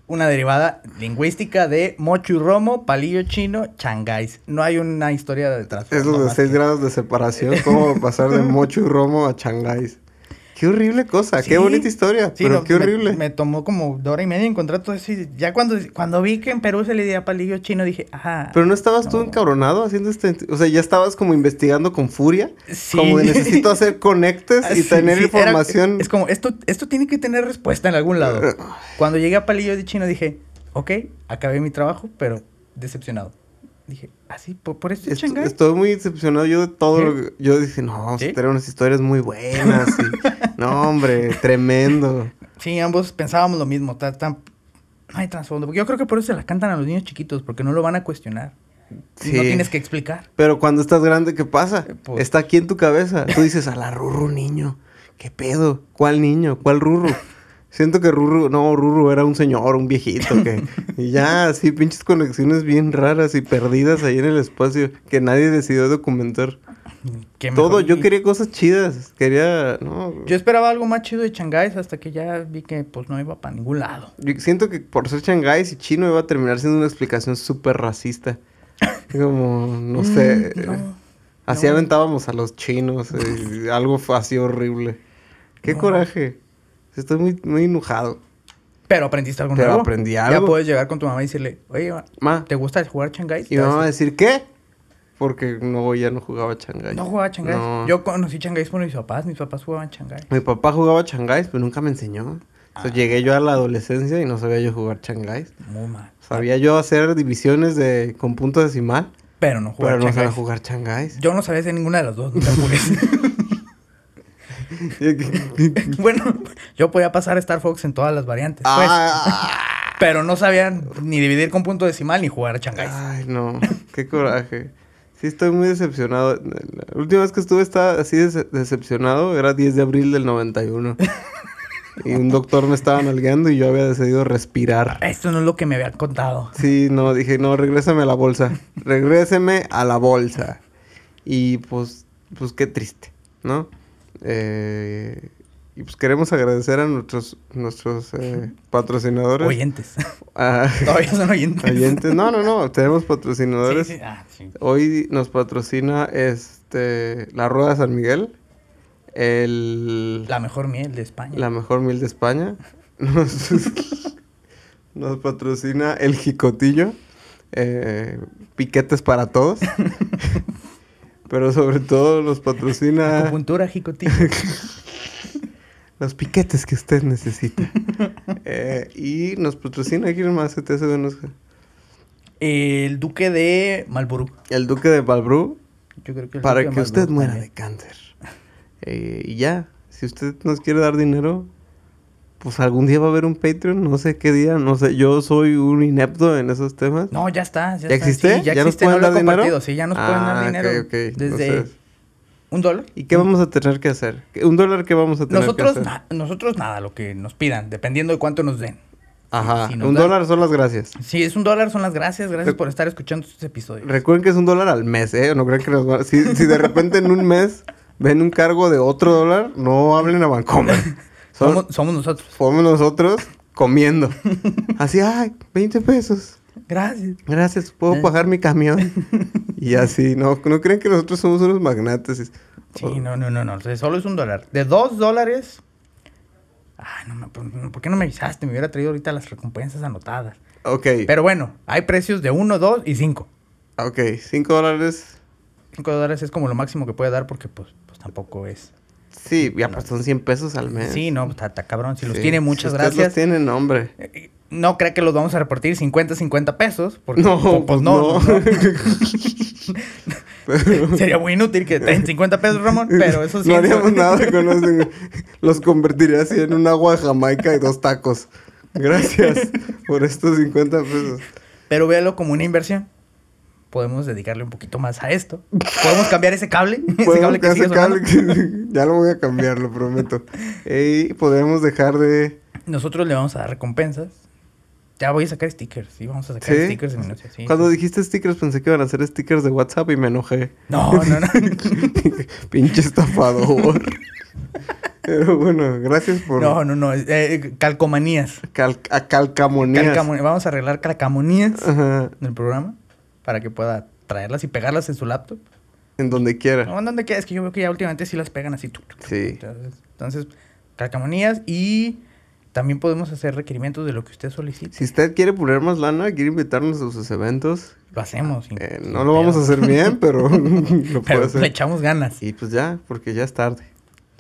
Una derivada lingüística de mocho y romo, palillo chino, changáis. No hay una historia detrás. Es los de 6 grados de separación. ¿Cómo pasar de Mocho y Romo a Changáis? Qué horrible cosa. Qué bonita historia. Sí, pero no, qué horrible. Me, tomó como de hora y media encontrar todo eso. y ya cuando, cuando vi que en Perú se le decía palillo chino, dije, ajá. Pero no estabas tú encabronado haciendo este... O sea, ya estabas como investigando con furia. Sí. Como de necesito hacer conectes y tener era- información. es como, esto, esto tiene que tener respuesta en algún lado. Eh, Cuando llegué a Palillo de Chino dije, ok, acabé mi trabajo, pero decepcionado. Dije, así, por, por esto es Est-. Estoy muy decepcionado yo de todo ¿Sí? lo que... Yo dije, no, ¿Sí? tener unas historias muy buenas. y- No, hombre, tremendo. Sí, ambos pensábamos lo mismo. ta- ta- no hay trasfondo. Porque Yo creo que por eso se la cantan a los niños chiquitos, porque no lo van a cuestionar. Sí. No tienes que explicar. Pero cuando estás grande, ¿qué pasa? Eh, pues- Está aquí en tu cabeza. Tú dices, a la Ruru, niño. ¿Qué pedo? ¿Cuál niño? ¿Cuál Ruru? Siento que Ruru, no, Ruru era un señor, un viejito que... Y ya, así, pinches conexiones bien raras y perdidas ahí en el espacio que nadie decidió documentar. Qué Todo, yo quería cosas chidas. Quería, no. Yo esperaba algo más chido de Shanghái hasta que ya vi que pues no iba para ningún lado. Yo siento que por ser Shanghái y chino iba a terminar siendo una explicación súper racista. Como, no sé. Mm, no, así no. aventábamos a los chinos. eh, algo así horrible. Qué No. coraje. Estoy muy, muy enojado. Pero aprendiste algo Pero nuevo. aprendí Ya algo. puedes llegar con tu mamá y decirle, oye, ma, ¿te gusta jugar Shanghái? y mi mamá va a decir, ¿qué? Porque no, ya no jugaba Shanghái. No jugaba Shanghái. No. Yo conocí Shanghái por mis papás. Mis papás jugaban Shanghái. Mi papá jugaba Shanghái, pero nunca me enseñó. O sea, Ah. llegué yo a la adolescencia y no sabía yo jugar Shanghái. Muy mal. Sabía yo hacer divisiones de, con punto decimal, Pero no jugaba pero no sabía jugar Shanghái. Yo no sabía hacer ninguna de las dos. no. bueno, yo podía pasar Star Fox en todas las variantes, pues. Ah, Pero no sabía ni dividir con punto decimal ni jugar a Shanghái. Ay, no, qué coraje. Sí, estoy muy decepcionado. La última vez que estuve estaba así dece- decepcionado era 10 de abril del 91. y un doctor me estaba nalgueando y yo había decidido respirar. Esto no es lo que me habían contado. Sí, no, dije, no, regrésame a la bolsa. Regréseme a la bolsa. Y pues, pues qué triste, ¿no? Eh, y pues queremos agradecer a nuestros, nuestros eh, patrocinadores. Oyentes. Ah, Todavía son oyentes. oyentes. No, no, no, tenemos patrocinadores. Sí, sí. Ah, sí. Hoy nos patrocina este la Rueda San Miguel, el, La mejor miel de España. la mejor miel de España. Nos, nos patrocina el Jicotillo, eh, piquetes para todos. Pero sobre todo nos patrocina Acupuntura, jicotillo. los piquetes que usted necesita. Eh, y nos patrocina, ¿quién más se te hace buenos? El duque de Malburu. El Duque de Balbrú. Yo creo que el Para duque que de usted muera de cáncer. Eh, y ya, si usted nos quiere dar dinero, pues algún día va a haber un Patreon, no sé qué día, no sé, yo soy un inepto en esos temas. No, ya está. ¿Ya, ¿Ya está, existe? sí, ya, ¿Ya nos existe, pueden no lo he dar dinero? Sí, ya nos pueden Ah, dar ok, dinero. ok. Desde Entonces, un dólar. ¿Y qué vamos a tener que hacer? ¿Qué- ¿Un dólar qué vamos a tener Nosotros, que hacer? na- nosotros nada, lo que nos pidan, dependiendo de cuánto nos den. Ajá, si nos un dan- dólar son las gracias. Si es un dólar, son las gracias. Gracias Re- por estar escuchando estos episodios. Recuerden que es un dólar al mes, ¿eh? No crean que nos si, si de repente en un mes ven un cargo de otro dólar, no hablen a Vancomer. Son- Somos, somos nosotros. Fomos nosotros comiendo. Así, ay, 20 pesos. Gracias. Gracias, puedo pagar mi camión. Y así, no, no creen que nosotros somos unos magnates. Sí, no, no, no, no. o sea, Solo es un dólar. De dos dólares. Ay, no, me- ¿por qué no me avisaste? Me hubiera traído ahorita las recompensas anotadas. Ok, Pero bueno, hay precios de uno, dos y cinco. ok, 5 dólares. Cinco dólares es como lo máximo que puede dar porque pues, pues tampoco es. Sí, ya pues son 100 pesos al mes. Sí, no, está, está cabrón. Si los Sí, tiene, muchas si gracias. los tienen, hombre. Eh, No crea que los vamos a repartir 50, 50 pesos. Porque, No, pues, pues no. no. no. Sería muy inútil que den 50 pesos, Ramón, pero eso sí. no haríamos nada con los... Los convertiría así en un agua de Jamaica y dos tacos. Gracias por estos 50 pesos. Pero véalo como una inversión. Podemos dedicarle un poquito más a esto. Podemos cambiar ese cable. Ese cable que sigue cable que- ya lo voy a cambiar, lo prometo. Y podemos dejar de... Nosotros le vamos a dar recompensas. Ya voy a sacar stickers. Sí, vamos a sacar ¿Sí? stickers de minutos. Sí, Cuando sí. dijiste stickers pensé que iban a ser stickers de WhatsApp y me enojé. No, no, no. Pinche estafador. Pero bueno, gracias por No, no, no. eh, calcomanías. cal- a calcamonías. Calcamo- Vamos a arreglar calcamonías Ajá, en el programa para que pueda traerlas y pegarlas en su laptop. En donde quiera. No, en donde quieras, que yo veo que ya últimamente sí las pegan así. Sí. Entonces, entonces, calcamonías y también podemos hacer requerimientos de lo que usted solicite. Si usted quiere poner más lana, quiere invitarnos a sus eventos, Lo hacemos. sin- eh, no lo vamos a hacer bien, pero lo puede Pero le hacer. echamos ganas. Y pues ya, porque ya es tarde.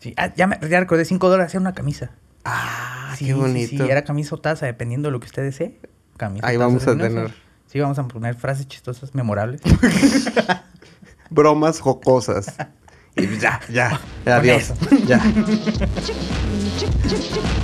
Sí. Ah, ya, me, ya recordé, 5 dólares hacer una camisa. Ah, Sí, qué bonito. Sí, era camisa o taza, depenendo de lo que usted desee. Camisa, Ahí taza, vamos a tener. Sí, vamos a poner frases chistosas, memorables. Bromas jocosas. Y ya, ya, adiós. Ya.